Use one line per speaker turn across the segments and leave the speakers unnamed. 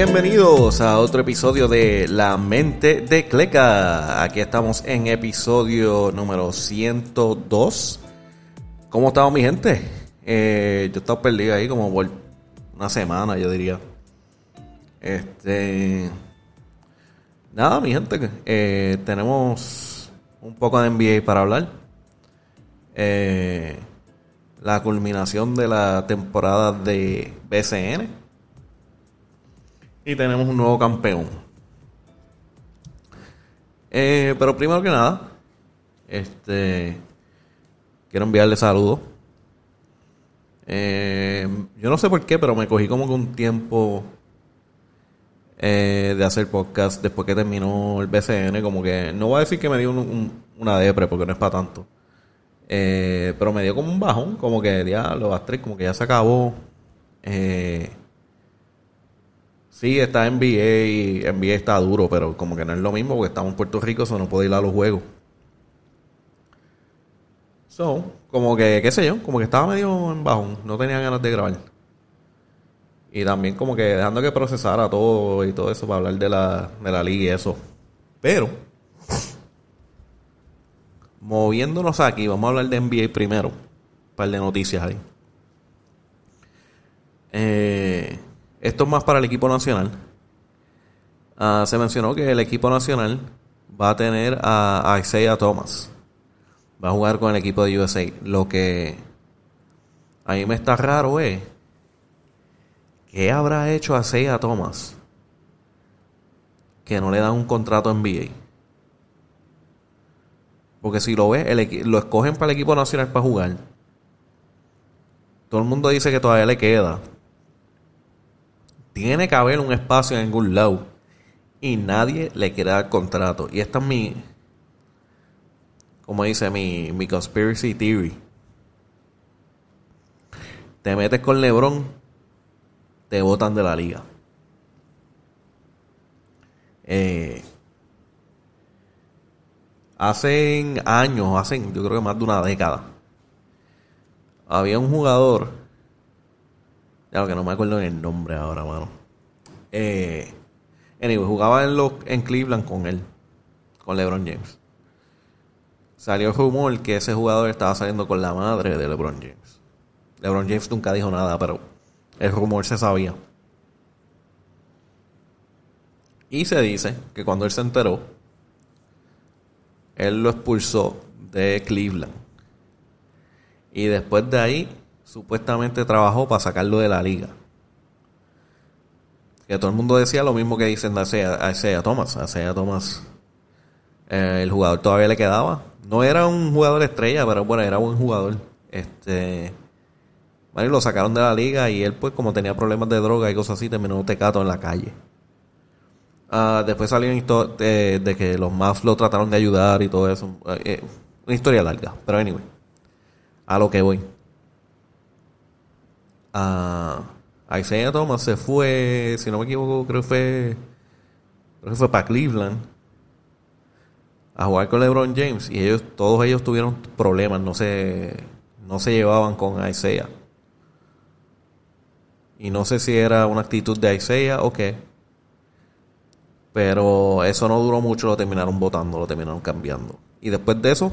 Bienvenidos a otro episodio de La Mente de Cleca. Aquí estamos en episodio número 102. ¿Cómo estamos mi gente? Eh, yo he estado perdido ahí como por una semana, yo diría. Este. Nada, mi gente. Eh, tenemos un poco de NBA para hablar. Eh, la culminación de la temporada de BCN y tenemos un nuevo campeón. Eh, pero primero que nada, este quiero enviarle saludos. Eh, yo no sé por qué, pero me cogí como que un tiempo eh, de hacer podcast después que terminó el BCN. Como que no voy a decir que me dio una depre porque no es para tanto. pero me dio como un bajón, como que ya lo Astrid, como que ya se acabó. Eh, Sí, está NBA y NBA está duro, pero como que no es lo mismo porque estamos en Puerto Rico, eso no puedo ir a los juegos. So, como que, qué sé yo, como que estaba medio en bajón, no tenía ganas de grabar. Y también como que dejando que procesara todo y todo eso para hablar de la, de la liga y eso. Pero, moviéndonos aquí, vamos a hablar de NBA primero. Un par de noticias ahí. Eh, esto es más para el equipo nacional. Ah, se mencionó que el equipo nacional va a tener a, Isaiah Thomas. Va a jugar con el equipo de USA. Lo que a mí me está raro es ¿qué habrá hecho a Isaiah Thomas que no le dan un contrato en NBA? Porque si lo ve, lo escogen para el equipo nacional para jugar. Todo el mundo dice que todavía le queda. Tiene que haber un espacio en algún lado. Y nadie le quiere dar contrato. Y esta es mi. Como dice mi, mi conspiracy theory. Te metes con LeBron, te botan de la liga. Eh, hace años, hace yo creo que más de una década, había un jugador ya que no me acuerdo el nombre ahora, mano. Eh, anyway, jugaba en, en Cleveland con él, con LeBron James. Salió el rumor que ese jugador estaba saliendo con la madre de LeBron James. LeBron James nunca dijo nada, pero el rumor se sabía. Y se dice que cuando él se enteró, él lo expulsó de Cleveland. Y después de ahí supuestamente trabajó para sacarlo de la liga. Que todo el mundo decía lo mismo que dicen a Isaiah Thomas. Isaiah Thomas, eh, el jugador todavía le quedaba. No era un jugador estrella, pero bueno, era buen jugador. Este. Bueno, lo sacaron de la liga y él, pues, como tenía problemas de droga y cosas así, terminó tecato en la calle. Ah, después salió de, de, que los Mavs lo trataron de ayudar y todo eso. Eh, eh, una historia larga, pero anyway. A lo que voy a, Isaiah Thomas se fue, si no me equivoco, creo que fue, creo fue para Cleveland a jugar con LeBron James y ellos, todos ellos tuvieron problemas, no se, no se llevaban con Isaiah. Y no sé si era una actitud de Isaiah o qué. Pero eso no duró mucho, lo terminaron votando, lo terminaron cambiando. Y después de eso,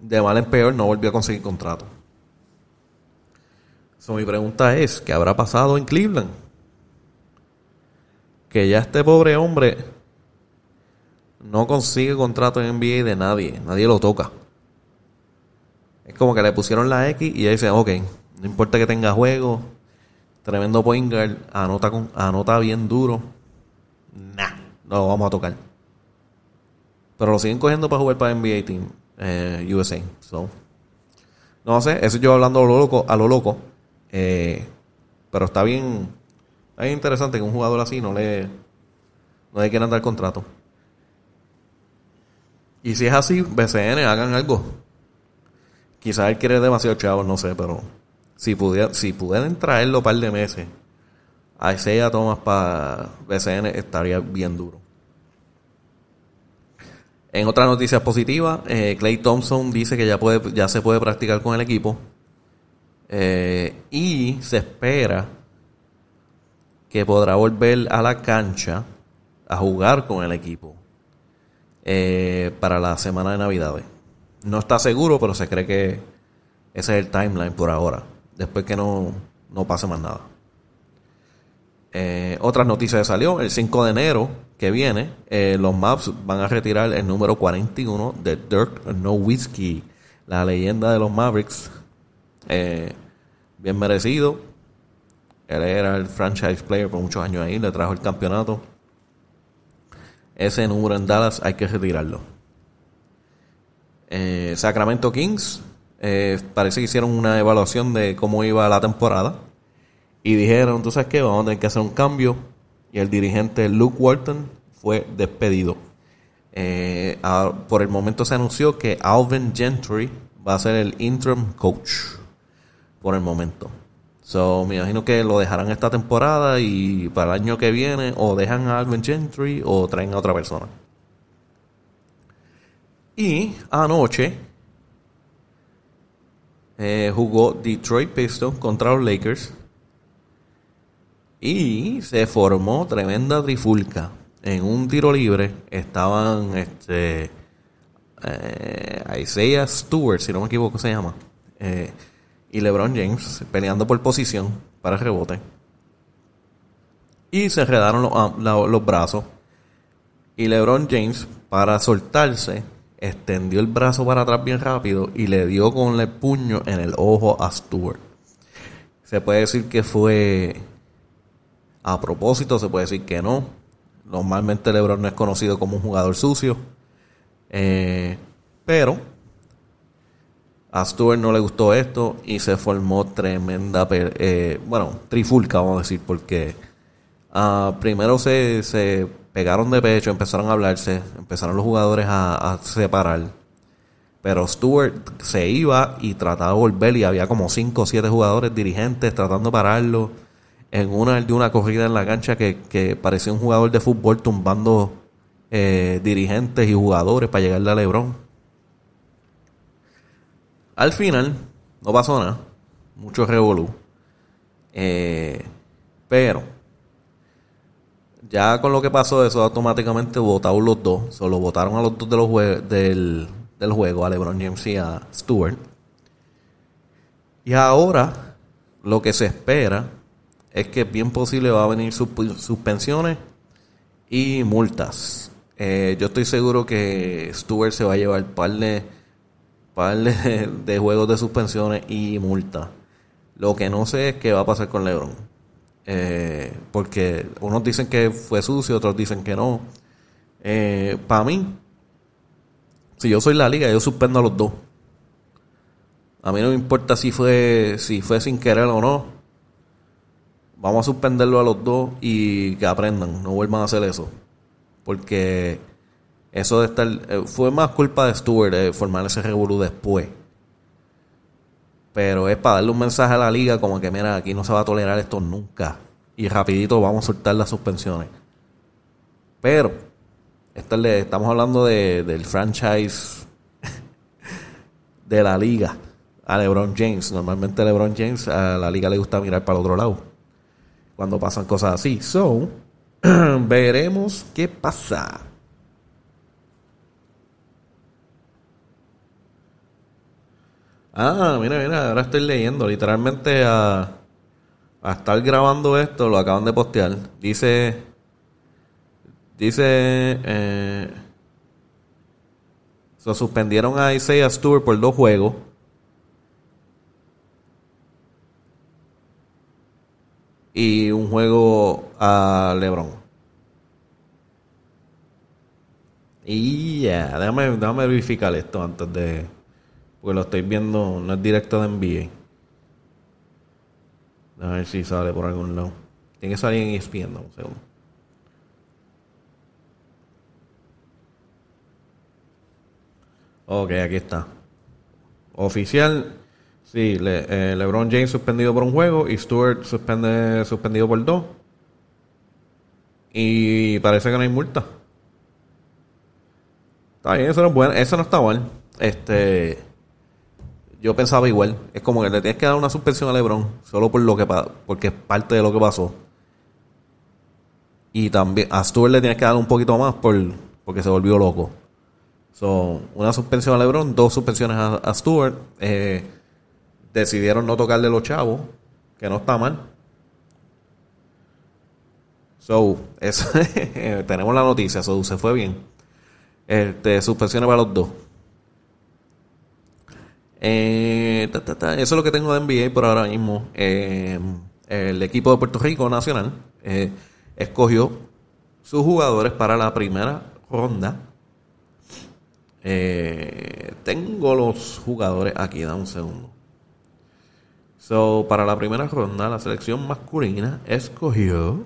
de mal en peor, no volvió a conseguir contrato mi pregunta es, ¿qué habrá pasado en Cleveland? Que ya este pobre hombre no consigue contrato en NBA de nadie, nadie lo toca. Es como que le pusieron la X y ya dicen, ok, no importa que tenga juego, tremendo point anota, con, anota bien duro, nah, no lo vamos a tocar. Pero lo siguen cogiendo para jugar para NBA Team eh, USA. no sé, eso yo hablando a lo loco, a lo loco. Eh, pero está bien, es interesante que un jugador así no le, no le quieran dar contrato. Y si es así, BCN hagan algo. Quizás él quiere demasiado chavos, no sé, pero si pudiera, si pudieran traerlo un par de meses, a ese Thomas para BCN estaría bien duro. En otra noticia positiva, eh, Clay Thompson dice que ya puede, ya se puede practicar con el equipo. Eh, y se espera que podrá volver a la cancha a jugar con el equipo eh, para la semana de Navidades. No está seguro, pero se cree que ese es el timeline por ahora. Después que no, no pase más nada. Eh, otras noticias que salió, el 5 de enero que viene, los Maps van a retirar el número 41 de Dirk Nowitzki, la leyenda de los Mavericks. Eh, bien merecido. Él era el franchise player por muchos años ahí, le trajo el campeonato. Ese número en Dallas hay que retirarlo. Sacramento Kings, parece que hicieron una evaluación de cómo iba la temporada y dijeron, tú sabes qué, vamos a tener que hacer un cambio. Y el dirigente Luke Walton fue despedido. Eh, por el momento se anunció que Alvin Gentry va a ser el interim coach. Por el momento. So, me imagino que lo dejarán esta temporada y para el año que viene o dejan a Alvin Gentry o traen a otra persona. Y anoche eh, jugó Detroit Pistons contra los Lakers y se formó tremenda trifulca. En un tiro libre estaban este eh, Isaiah Stewart, si no me equivoco se llama, eh, y LeBron James peleando por posición para rebote. Y se enredaron los, los brazos. Y LeBron James, para soltarse, extendió el brazo para atrás bien rápido y le dio con el puño en el ojo a Stewart. Se puede decir que fue a propósito, se puede decir que no. Normalmente LeBron no es conocido como un jugador sucio. Eh, pero a Stewart no le gustó esto y se formó tremenda, eh, bueno, trifulca, vamos a decir, porque ah, primero se, se, pegaron de pecho, empezaron a hablarse, empezaron los jugadores a, separar. Pero Stewart se iba y trataba de volver y había como 5 o 7 jugadores dirigentes tratando de pararlo en una de una corrida en la cancha que, parecía un jugador de fútbol tumbando eh, dirigentes y jugadores para llegarle a Lebron. Al final, no pasó nada. Mucho revolú. Eh, pero, ya con lo que pasó, eso automáticamente votaron los dos. Solo votaron a los dos de los del, del juego, a LeBron James y a Stewart. Y ahora, lo que se espera es que bien posible va a venir suspensiones y multas. Eh, yo estoy seguro que Stewart se va a llevar par de, par de, juegos de suspensiones y multas. Lo que no sé es qué va a pasar con LeBron. Eh, porque unos dicen que fue sucio, otros dicen que no. Eh, Para mí, si yo soy la liga, yo suspendo a los dos. A mí no me importa si fue, si fue sin querer o no vamos a suspenderlo a los dos y que aprendan, no vuelvan a hacer eso. Porque eso de estar. Eh, fue más culpa de Stewart de formar ese revolú después. Pero es para darle un mensaje a la liga como que, mira, aquí no se va a tolerar esto nunca. Y rapidito vamos a soltar las suspensiones. Pero, estamos hablando de, del franchise de la liga a LeBron James. Normalmente LeBron James a la liga le gusta mirar para el otro lado cuando pasan cosas así. So, veremos qué pasa. Ah, mira, mira, ahora estoy leyendo. Literalmente a, a estar grabando esto, lo acaban de postear. Dice. Dice. Eh, se suspendieron a Isaiah Stewart por dos juegos. y un juego a LeBron. Y ya, déjame, verificar esto antes de. Porque lo estoy viendo, no es directo de NBA. A ver si sale por algún lado. Tiene que salir en ESPN, un segundo. Ok, aquí está. Oficial Sí, eh, LeBron James suspendido por un juego y Stewart suspende, suspendido por dos. Y parece que no hay multa. Está bien, eso no es bueno, eso no está mal. Este, yo pensaba igual. Es como que le tienes que dar una suspensión a LeBron solo por lo que porque es parte de lo que pasó. Y también a Stewart le tienes que dar un poquito más por, porque se volvió loco. So, una suspensión a LeBron, dos suspensiones a, Stewart. Eh, decidieron no tocarle los chavos, que no está mal. So, eso, tenemos la noticia, so, se fue bien. Este, suspensiones para los dos. Eh, eso es lo que tengo de NBA por ahora mismo. Eh, el equipo de Puerto Rico Nacional eh, escogió sus jugadores para la primera ronda. tengo los jugadores aquí, da un segundo. So, para la primera ronda, la selección masculina escogió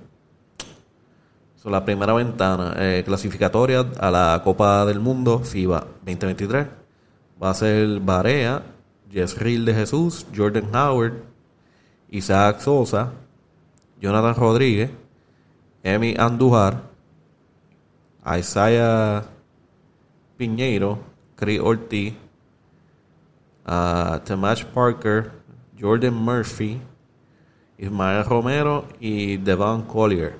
so, la primera ventana clasificatoria a la Copa del Mundo FIBA 2023 va a ser Barea, Jezreel de Jesús, Jordan Howard, Isaac Sosa, Jonathan Rodríguez, Emi Andujar, Isaiah Piñeiro, Chris Ortiz, uh, Parker, Jordan Murphy, Ismael Romero y Devon Collier.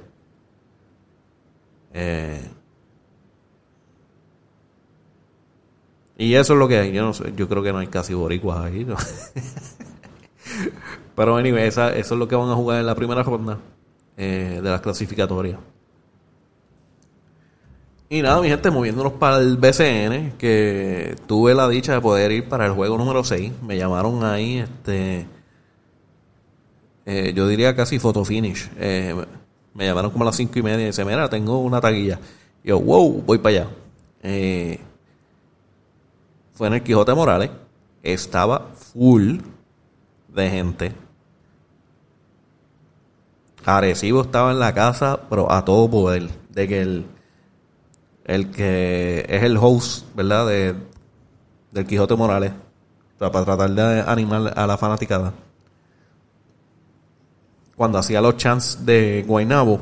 Eh, Y eso es lo que hay. Yo no sé, yo creo que no hay casi boricuas ahí. Pero anyway, esa, eso es lo que van a jugar en la primera ronda eh, de las clasificatorias. Y nada, mi gente, moviéndonos para el BCN, que tuve la dicha de poder ir para el juego número 6. Me llamaron ahí, este. Eh, yo diría casi photo finish. Eh, me llamaron como a las 5 y media y dice: Mira, tengo una taquilla. Y yo, wow, voy para allá. Eh, fue en el Quijote Morales. Estaba full de gente. Arecibo estaba en la casa, pero a todo poder. De que el, el que es el host, ¿verdad? De, del Quijote Morales. para tratar de animar a la fanaticada. Cuando hacía los chants de Guainabo,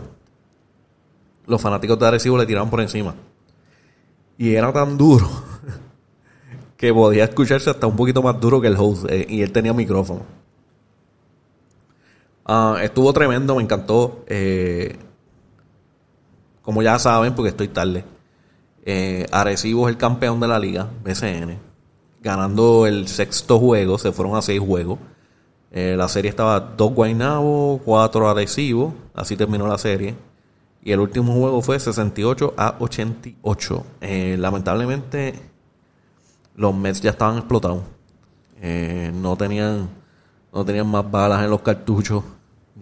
los fanáticos de Arecibo le tiraban por encima. Y era tan duro que podía escucharse hasta un poquito más duro que el host eh, y él tenía micrófono. Ah, estuvo tremendo, me encantó. Eh, como ya saben, porque estoy tarde, eh, Arecibo es el campeón de la liga, BCN, ganando el sexto juego, se fueron a seis juegos. la serie estaba dos Guaynabo, cuatro Arecibo, así terminó la serie. Y el último juego fue 68 a 88. lamentablemente los Mets ya estaban explotados. Eh, no tenían no tenían más balas en los cartuchos.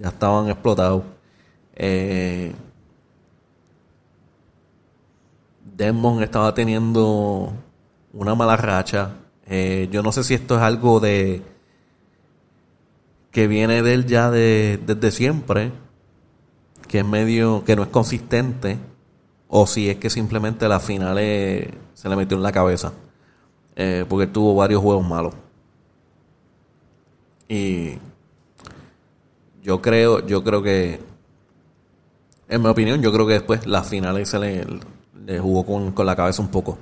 Ya estaban explotados. Eh, Desmond estaba teniendo una mala racha. Eh, yo no sé si esto es algo de que viene de él ya de, desde siempre, que es medio, que no es consistente, o si es que simplemente la final se le metió en la cabeza. Eh, porque tuvo varios juegos malos. Y yo creo, yo creo que, en mi opinión, yo creo que después las finales se le, jugó con, la cabeza un poco.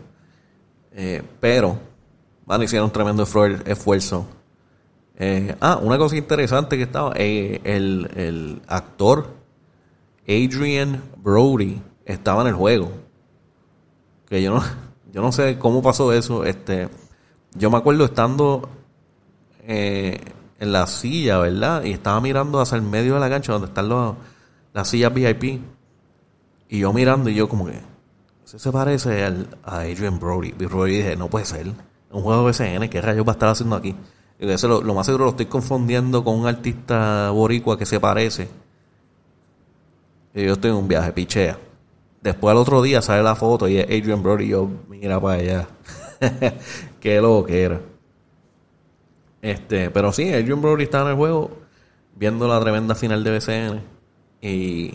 Eh, pero, van hicieron un tremendo esfuerzo. Eh, ah, una cosa interesante que estaba, el, el actor Adrian Brody estaba en el juego. Que yo no, yo no sé cómo pasó eso. Este, yo me acuerdo estando eh, en la silla, ¿verdad? Y estaba mirando hacia el medio de la cancha donde están los, las sillas VIP. Y yo mirando y yo como que, ¿eso se parece al, a Adrian Brody? Y Brody dije, no puede ser. Un juego de BCN, ¿qué rayos va a estar haciendo aquí? Y eso lo, lo más seguro lo estoy confundiendo con un artista boricua que se parece. Y yo estoy en un viaje, pichea. Después al otro día sale la foto y es Adrian Brody y yo, mira para allá. Qué loco que era. Este, pero sí, Adrian Brody está en el juego viendo la tremenda final de BCN. Y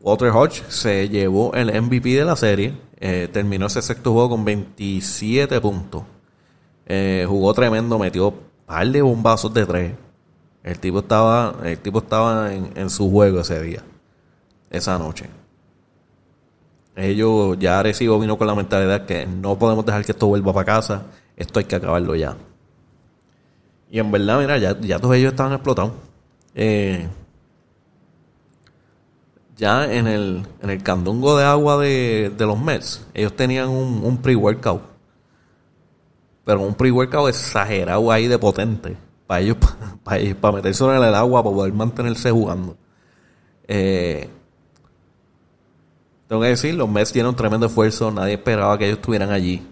Walter Hodge se llevó el MVP de la serie. Eh, terminó ese sexto juego con 27 puntos. Eh, jugó tremendo, metió un par de bombazos de tres. El tipo estaba, el tipo estaba en su juego ese día esa noche. Ellos, ya Arecibo vino con la mentalidad que no podemos dejar que esto vuelva para casa, esto hay que acabarlo ya. Y en verdad, mira, ya, ya todos ellos estaban explotados. Eh, ya en el, en el candungo de agua de, de los Mets, ellos tenían un, un pre-workout. Pero un pre-workout exagerado ahí de potente. Para ellos, para, para meterse en el agua, para poder mantenerse jugando. Eh, tengo que decir, los Mets dieron tremendo esfuerzo. Nadie esperaba que ellos estuvieran allí.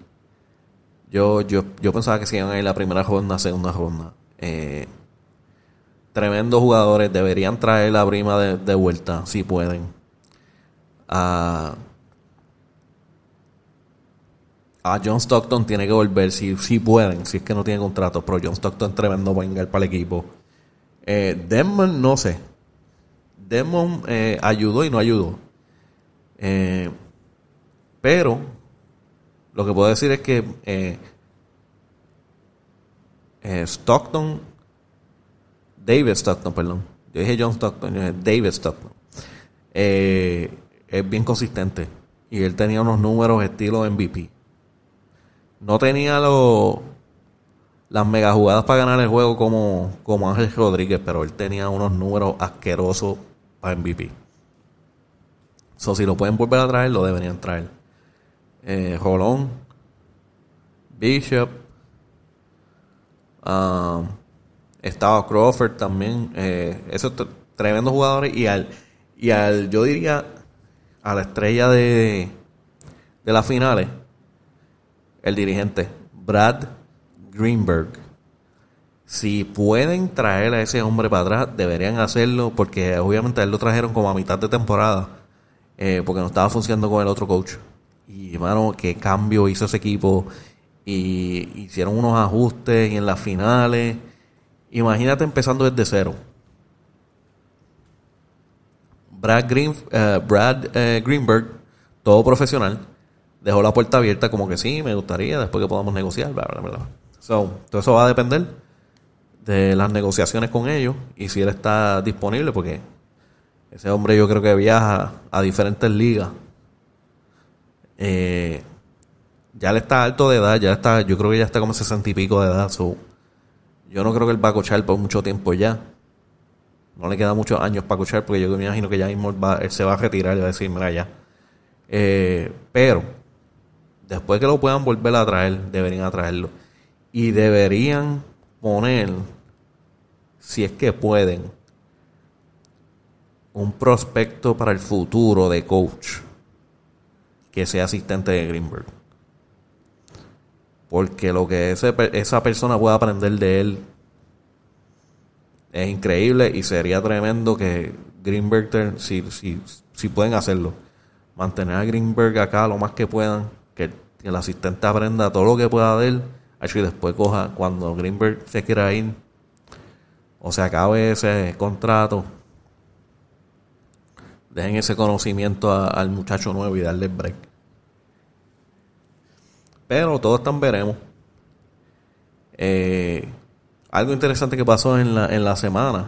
Yo, yo, yo pensaba que se iban a ir la primera ronda, segunda ronda. Eh, tremendos jugadores. Deberían traer la prima de, de vuelta, si pueden. A, a John Stockton tiene que volver, si, si pueden, si es que no tiene contrato. Pero John Stockton es tremendo vengar para el equipo. Eh, Desmond, no sé. Desmond eh, ayudó y no ayudó. Eh, pero lo que puedo decir es que eh, eh, Stockton, David Stockton, perdón. Yo dije John Stockton, yo dije David Stockton. Eh, es bien consistente. Y él tenía unos números estilo MVP. No tenía los las mega jugadas para ganar el juego como, como Ángel Rodríguez, pero él tenía unos números asquerosos para MVP. So, si lo pueden volver a traer, lo deberían traer. Eh, Rolón, Bishop, um, estaba Crawford también. Eh, esos tremendos jugadores. Y al, y al, yo diría, a la estrella de, de las finales, el dirigente, Brad Greenberg. Si pueden traer a ese hombre para atrás, deberían hacerlo, porque obviamente a él lo trajeron como a mitad de temporada, eh, porque no estaba funcionando con el otro coach. Y hermano, qué cambio hizo ese equipo. Y hicieron unos ajustes y en las finales. Imagínate empezando desde cero. Brad, Green, eh, Brad eh, Greenberg, todo profesional, dejó la puerta abierta como que sí, me gustaría, después que podamos negociar, bla, bla, bla. So, todo eso va a depender de las negociaciones con ellos y si él está disponible, porque ese hombre yo creo que viaja a diferentes ligas. Eh, ya él está alto de edad, ya está, yo creo que ya está como sesenta y pico de edad. so, yo no creo que él va a cochar por mucho tiempo ya. No le queda muchos años para cochar porque yo me imagino que ya mismo él, va- se va a retirar y va a decir, mira ya. Eh, pero, después que lo puedan volver a traer, deberían traerlo. Y deberían poner, si es que pueden, un prospecto para el futuro de coach que sea asistente de Greenberg. Porque lo que ese esa persona pueda aprender de él es increíble y sería tremendo que Greenberg, si, si, si pueden hacerlo, mantener a Greenberg acá lo más que puedan, que, el asistente aprenda todo lo que pueda de él, y después coja, cuando Greenberg se quiera ir, o se acabe ese contrato, dejen ese conocimiento al muchacho nuevo y darle break. Pero todo está en veremos. Eh, algo interesante que pasó en la, en la semana.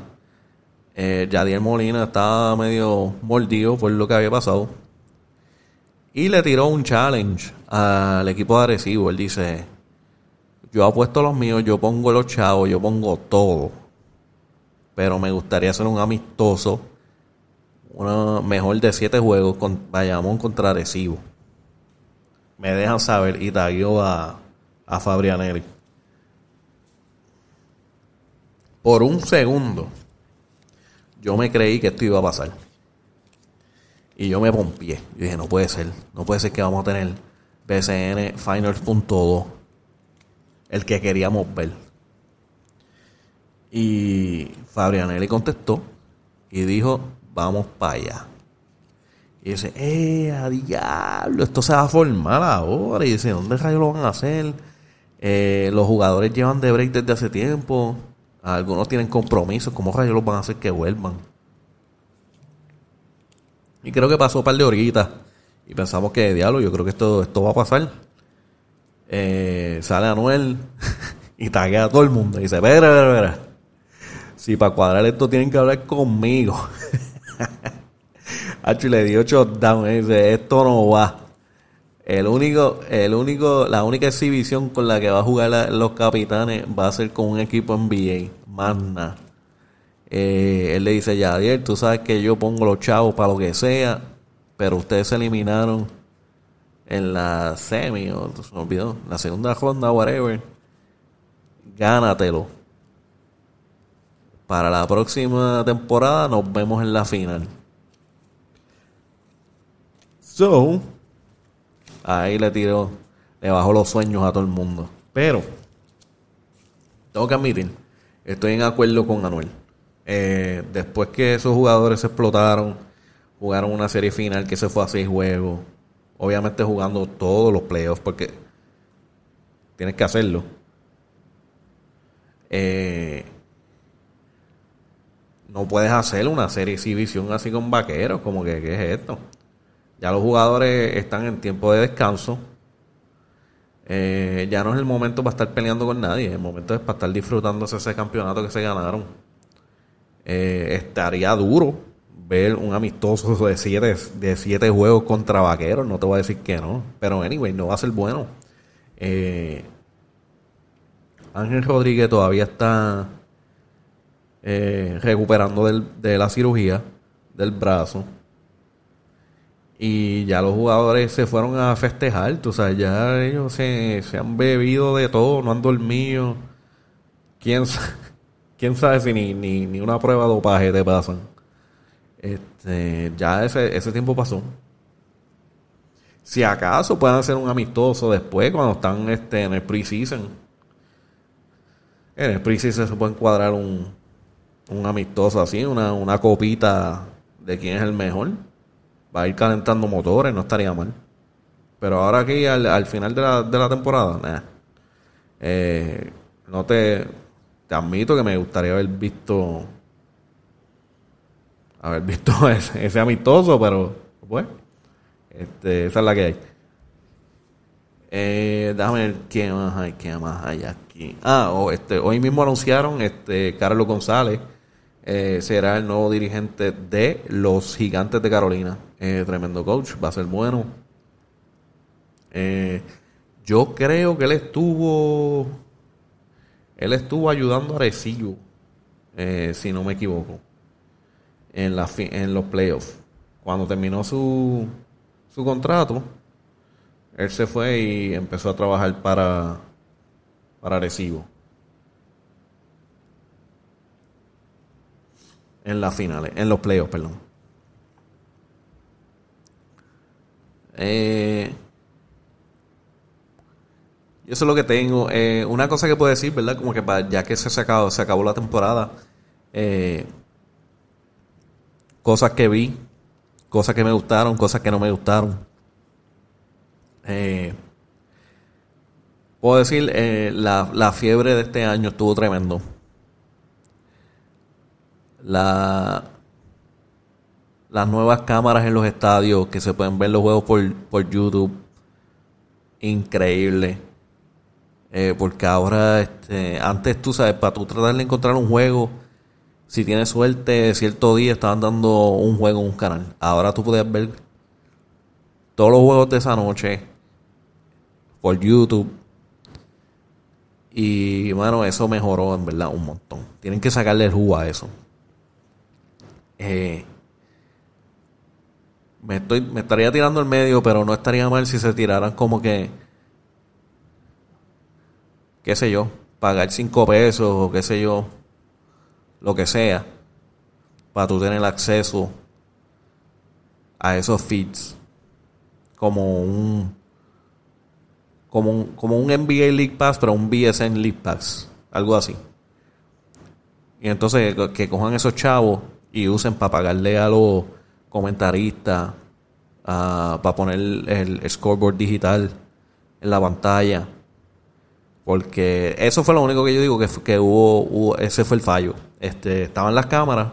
Eh, Yadier Molina estaba medio mordido por lo que había pasado. Y le tiró un challenge al equipo de Arecibo. Él dice, yo apuesto los míos, yo pongo los chavos, yo pongo todo. Pero me gustaría hacer un amistoso. Una mejor de siete juegos con Bayamón contra Arecibo. Me dejan saber y tagueó a, a Fabrianelli. Por un segundo, yo me creí que esto iba a pasar. Y yo me pompié. Yo dije, no puede ser. No puede ser que vamos a tener BCN Finals.2. El que queríamos ver. Y Fabrianelli contestó y dijo, vamos para allá. Y dice, ¡eh, a diablo! Esto se va a formar ahora. Y dice, ¿dónde rayos lo van a hacer? Eh, los jugadores llevan de break desde hace tiempo. Algunos tienen compromisos. ¿Cómo rayos los van a hacer que vuelvan? Y creo que pasó un par de horitas. Y pensamos que, diablo, yo creo que esto, esto va a pasar. Eh, sale Anuel y taguea a todo el mundo. Y dice, espera, espera, espera. Si para cuadrar esto tienen que hablar conmigo. Y le dio shutdown. y dice, esto no va. El único, el único, la única exhibición con la que va a jugar los capitanes va a ser con un equipo NBA. Más. Eh, él le dice, Yadier, tú sabes que yo pongo los chavos para lo que sea, pero ustedes se eliminaron en la semi, o se me olvidó, la segunda ronda, whatever. Gánatelo. Para la próxima temporada nos vemos en la final. So, ahí le tiró, le bajó los sueños a todo el mundo. Pero, tengo que admitir, estoy en acuerdo con Anuel. Eh, después que esos jugadores se explotaron, jugaron una serie final que se fue a seis juegos, obviamente jugando todos los playoffs, porque tienes que hacerlo. Eh, no puedes hacer una serie exhibición así con vaqueros, como que, ¿qué es esto? Ya los jugadores están en tiempo de descanso. Eh, ya no es el momento para estar peleando con nadie, el momento es para estar disfrutando ese campeonato que se ganaron. Eh, estaría duro ver un amistoso de siete, de siete juegos contra vaqueros, no te voy a decir que no, pero anyway, no va a ser bueno. Eh, Ángel Rodríguez todavía está eh, recuperando de la cirugía del brazo. Y ya los jugadores se fueron a festejar, tú sabes, ya ellos se, han bebido de todo, no han dormido. ¿Quién, quién sabe si ni, ni, una prueba de dopaje te pasan? Este, ya ese, ese tiempo pasó. Si acaso pueden hacer un amistoso después, cuando están este, en el preseason. En el preseason se puede encuadrar un, un amistoso así, una, una copita de quién es el mejor. Va a ir calentando motores, no estaría mal. Pero ahora aquí, al, final de la, de la temporada, eh, no te, admito que me gustaría haber visto haber visto ese, amistoso, pero bueno, este, esa es la que hay. Eh, déjame ver qué más hay, qué más hay aquí. Ah, este, hoy mismo anunciaron este Carlos González eh, será el nuevo dirigente de los Gigantes de Carolina. Eh, tremendo coach, va a ser bueno. Eh, yo creo que él estuvo. Él estuvo ayudando a Arecibo, si no me equivoco, en, los playoffs. Cuando terminó su, su contrato, él se fue y empezó a trabajar para, para Arecibo. En las finales, en los playoffs, perdón. Eh, eso es lo que tengo. Eh, una cosa que puedo decir, ¿verdad? Como que ya que se, acabó, se acabó la temporada, eh, cosas que vi, cosas que me gustaron, cosas que no me gustaron. Eh, puedo decir, la, la fiebre de este año estuvo tremendo la, las nuevas cámaras en los estadios que se pueden ver los juegos por, por YouTube. Increíble. Eh, porque ahora, este, antes tú sabes, para tú tratar de encontrar un juego, si tienes suerte, cierto día estaban dando un juego en un canal. Ahora tú puedes ver todos los juegos de esa noche por YouTube. Y bueno, eso mejoró en verdad un montón. Tienen que sacarle el jugo a eso. Eh, me, estoy, me estaría tirando el medio, pero no estaría mal si se tiraran como que, qué sé yo, pagar cinco pesos o qué sé yo, lo que sea, para tú tener acceso a esos feeds como un como un, como un NBA League Pass, pero un BSN League Pass, algo así. Y entonces que cojan esos chavos y usen para pagarle a los comentaristas, para poner el, scoreboard digital en la pantalla. Porque eso fue lo único que yo digo que, que hubo, ese fue el fallo. Este, estaban las cámaras,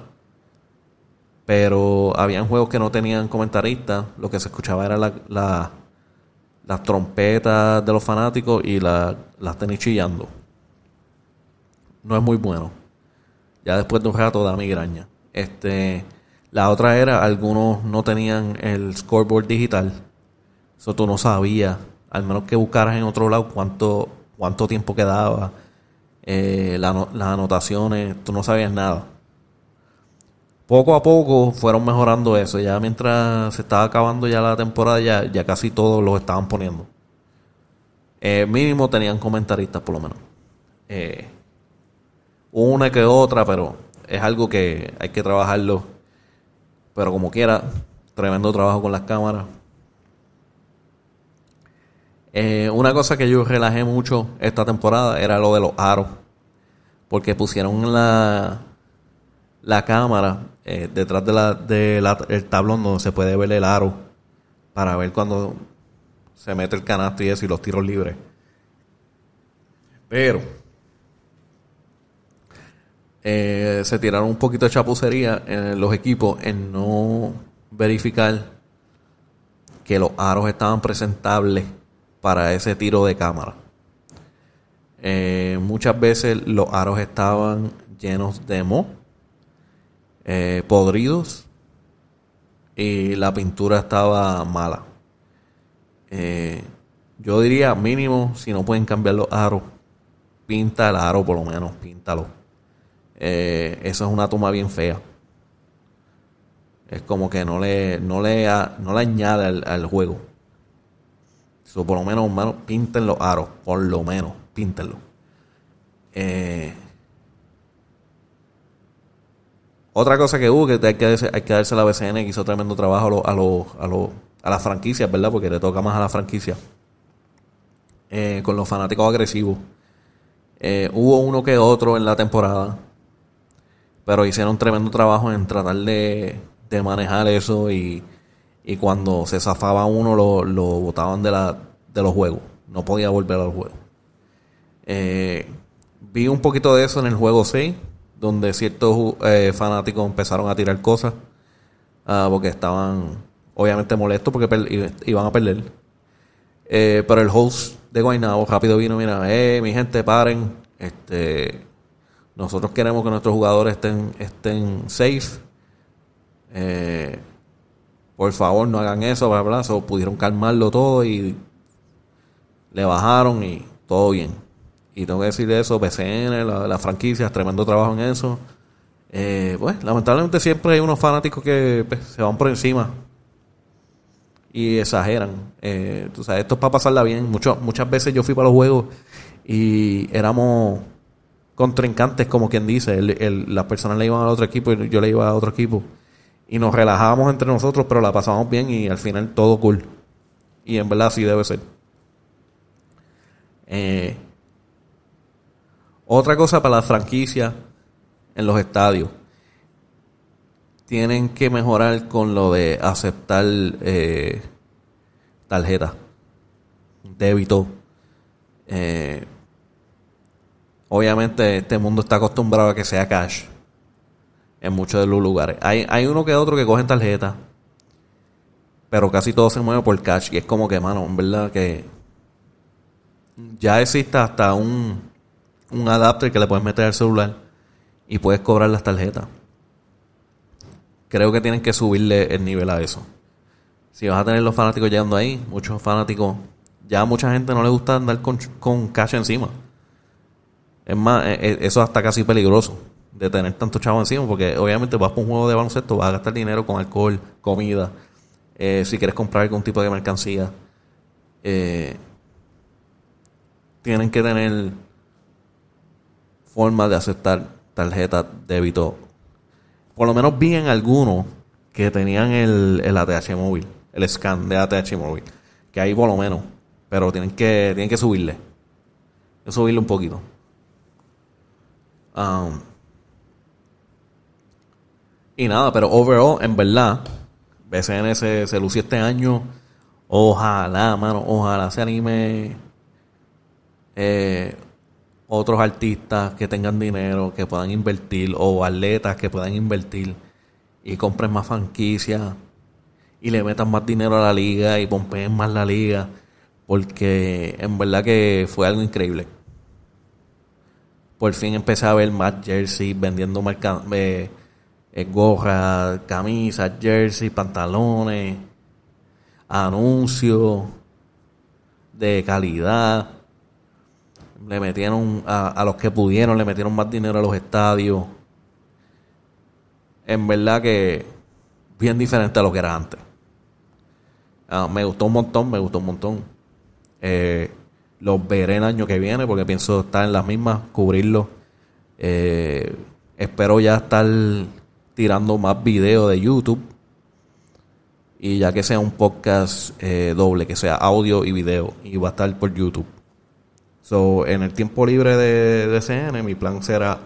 pero habían juegos que no tenían comentaristas. Lo que se escuchaba era la, las trompetas de los fanáticos y la, las tenis chillando. No es muy bueno. Ya después de un rato da migraña. Este, la otra era, algunos no tenían el scoreboard digital. Eso tú no sabías, al menos que buscaras en otro lado cuánto, cuánto tiempo quedaba, eh, las anotaciones, tú no sabías nada. poco a poco fueron mejorando eso. Ya mientras se estaba acabando ya la temporada, ya, ya casi todos los estaban poniendo. Eh, mínimo tenían comentaristas, por lo menos. Eh, una que otra, pero es algo que hay que trabajarlo. Pero como quiera, tremendo trabajo con las cámaras. Eh, una cosa que yo relajé mucho esta temporada era lo de los aros. Porque pusieron la, la cámara eh, detrás del de el tablón donde se puede ver el aro. Para ver cuando se mete el canasto y eso y los tiros libres. Pero eh, se tiraron un poquito de chapucería en los equipos en no verificar que los aros estaban presentables para ese tiro de cámara. Eh, muchas veces los aros estaban llenos de moho, eh, podridos y la pintura estaba mala. Eh, yo diría mínimo, si no pueden cambiar los aros, pinta el aro por lo menos, píntalo. Eso es una toma bien fea. Es como que no le, no le, no le añade al juego por lo menos, hermano, pinten aros. Por lo menos, píntenlo. Eh, otra cosa que hubo, que hay que, hay que darse la BCN, que hizo tremendo trabajo a, lo, a, lo, a, las franquicias, ¿verdad? Porque le toca más a la franquicia. Eh, con los fanáticos agresivos. Eh, hubo uno que otro en la temporada. Pero hicieron tremendo trabajo en tratar de, de manejar eso y y cuando se zafaba uno lo, lo botaban de, la, de los juegos. No podía volver al juego. Eh, vi un poquito de eso en el juego 6, donde ciertos eh, fanáticos empezaron a tirar cosas ah, porque estaban obviamente molestos porque iban a perder. Eh, pero el host de Guaynabo rápido vino, mira, eh, mi gente, paren. Este, nosotros queremos que nuestros jugadores estén, estén safe. Eh, por favor no hagan eso, bla, bla, pudieron calmarlo todo y le bajaron y todo bien. Y tengo que decirle eso, BCN, la, la franquicia, tremendo trabajo en eso. Eh, pues lamentablemente siempre hay unos fanáticos que pues, se van por encima y exageran. Eh, tú sabes, esto es para pasarla bien. Mucho, muchas veces yo fui para los juegos y éramos contrincantes, como quien dice. Las personas le iban al otro equipo y yo le iba a otro equipo y nos relajábamos entre nosotros, pero la pasamos bien y al final todo cool. Y en verdad así debe ser. Eh, otra cosa para la franquicia en los estadios. Tienen que mejorar con lo de aceptar eh, tarjeta, débito. Eh, obviamente este mundo está acostumbrado a que sea cash en muchos de los lugares. Hay, hay uno que otro que cogen tarjeta, pero casi todo se mueve por cash. Y es como que, mano, en verdad que ya existe hasta un, un adapter que le puedes meter al celular y puedes cobrar las tarjetas. Creo que tienen que subirle el nivel a eso. Si vas a tener los fanáticos llegando ahí, muchos fanáticos, ya a mucha gente no le gusta andar con, con cash encima. Es más, e, e, eso es hasta casi peligroso de tener tanto chavo encima, porque obviamente vas por un juego de baloncesto, vas a gastar dinero con alcohol, comida, eh, si quieres comprar algún tipo de mercancía. Eh, tienen que tener forma de aceptar tarjeta débito. Por lo menos vi en algunos que tenían el, el ATH móvil, el scan de ATH móvil, que hay por lo menos, pero tienen que, tienen que subirle. subirle un poquito. Um, y nada, pero overall, en verdad, BCN se, se lució este año. Ojalá, mano, ojalá se anime eh, otros artistas que tengan dinero, que puedan invertir, o atletas que puedan invertir y compren más franquicias y le metan más dinero a la liga y pompeen más la liga, porque en verdad que fue algo increíble. Por fin empecé a ver más jerseys vendiendo marca, eh, eh, gorras, camisas, jersey, pantalones, anuncios de calidad. Le metieron a, los que pudieron, le metieron más dinero a los estadios. en verdad que bien diferente a lo que era antes. Ah, me gustó un montón, me gustó un montón. Eh, los veré el año que viene porque pienso estar en las mismas, cubrirlo. Eh, espero ya estar tirando más videos de YouTube. Y ya que sea un podcast eh, doble, que sea audio y video, y va a estar por YouTube. So, en el tiempo libre de, de CN, mi plan será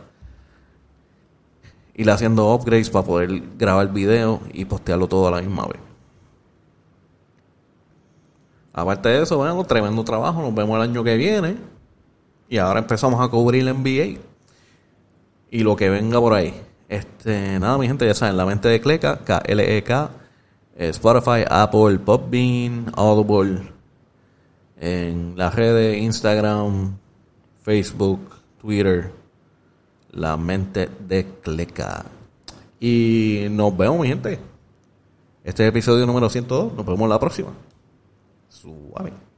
ir haciendo upgrades para poder grabar video y postearlo todo a la misma vez. Aparte de eso, bueno, tremendo trabajo. Nos vemos el año que viene. Y ahora empezamos a cubrir el NBA. Y lo que venga por ahí. Este, nada, mi gente, ya saben, la mente de Cleca, K-L-E-K, eh, Spotify, Apple, Popbean, Audible, en las redes Instagram, Facebook, Twitter, la mente de Cleca. Y nos vemos, mi gente. Este es el episodio número 102. Nos vemos la próxima. So, amén.